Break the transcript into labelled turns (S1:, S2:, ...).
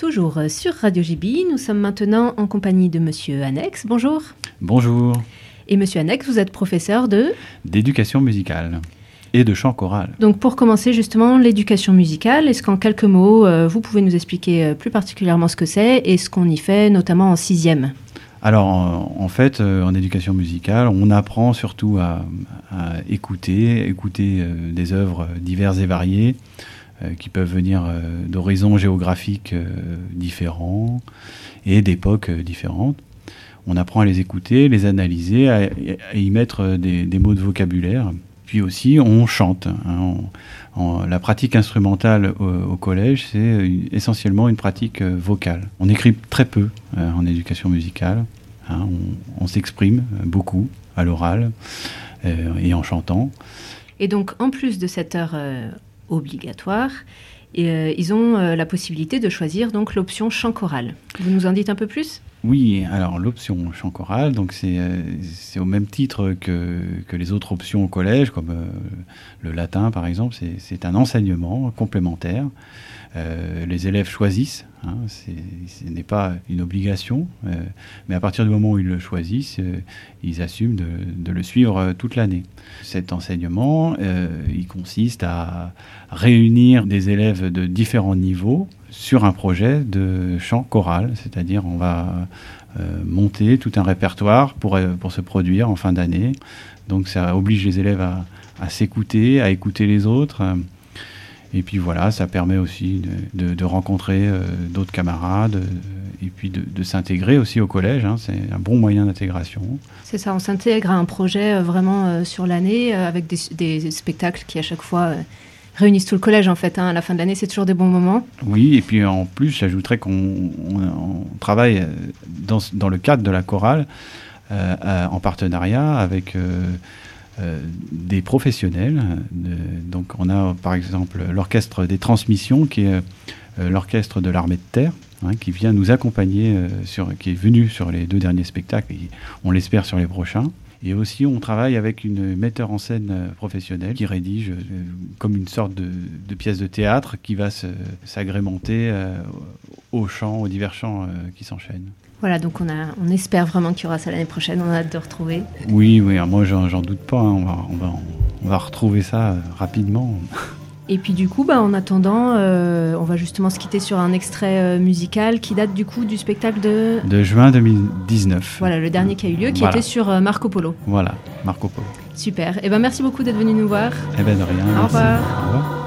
S1: toujours sur Radio JB. Nous sommes maintenant en compagnie de Monsieur Annex. Bonjour.
S2: Bonjour.
S1: Et Monsieur Annex, vous êtes professeur de
S2: D'éducation musicale et de chant choral.
S1: Donc pour commencer justement l'éducation musicale, est-ce qu'en quelques mots, euh, vous pouvez nous expliquer euh, plus particulièrement ce que c'est et ce qu'on y fait, notamment en sixième?
S2: Alors en fait, euh, en éducation musicale, on apprend surtout à, à écouter, écouter des œuvres diverses et variées qui peuvent venir d'horizons géographiques différents et d'époques différentes. On apprend à les écouter, les analyser, à, y mettre des, mots de vocabulaire puis aussi, on chante. Hein, la pratique instrumentale au, collège, c'est essentiellement une pratique euh, vocale. On écrit très peu euh, en éducation musicale. Hein, on, s'exprime beaucoup à l'oral euh, et en chantant.
S1: Et donc, en plus de cette heure obligatoire, ils ont la possibilité de choisir donc l'option chant choral. Vous nous en dites un peu plus?
S2: Oui, alors l'option chant choral, donc c'est euh, au même titre que, que, les autres options au collège, comme euh, le latin par exemple, c'est un enseignement complémentaire. Euh, les élèves choisissent, hein, ce n'est pas une obligation, mais à partir du moment où ils le choisissent, ils assument de, de, le suivre toute l'année. Cet enseignement, il consiste à réunir des élèves de différents niveaux sur un projet de chant choral, c'est-à-dire on va monter tout un répertoire pour, pour se produire en fin d'année. Donc ça oblige les élèves à, s'écouter, à écouter les autres. Et puis voilà, ça permet aussi de, rencontrer euh, d'autres camarades euh, et puis de, s'intégrer aussi au collège. Hein, c'est un bon moyen d'intégration.
S1: C'est ça, on s'intègre à un projet euh, vraiment sur l'année avec des, des, spectacles qui à chaque fois réunissent tout le collège en fait. Hein. À la fin de l'année, c'est toujours des bons moments.
S2: Oui, et puis en plus, j'ajouterais qu'on on, travaille dans, dans, le cadre de la chorale euh, en partenariat avec euh, des professionnels. donc on a par exemple l'orchestre des transmissions qui est euh, l'orchestre de l'armée de terre. Hein, qui vient nous accompagner, euh, sur, qui est venu sur les deux derniers spectacles, et on l'espère sur les prochains. Et aussi, on travaille avec une metteur en scène professionnelle qui rédige comme une sorte de, de, pièce de théâtre qui va s'agrémenter aux chants, aux divers chants qui s'enchaînent.
S1: Voilà, donc on, a, on espère vraiment qu'il y aura ça l'année prochaine. On a hâte de retrouver.
S2: Oui, oui, moi j'en doute pas. Hein. On, va, on, va, on, va, retrouver ça euh, rapidement.
S1: Et puis du coup, bah, en attendant, euh, on va justement se quitter sur un extrait euh, musical qui date du coup du spectacle de...
S2: De juin 2019.
S1: Voilà, le dernier qui a eu lieu, qui était sur euh, Marco Polo.
S2: Voilà, Marco Polo.
S1: Super. Et eh ben merci beaucoup d'être venu nous voir.
S2: Eh ben de rien.
S1: Au revoir. Au revoir.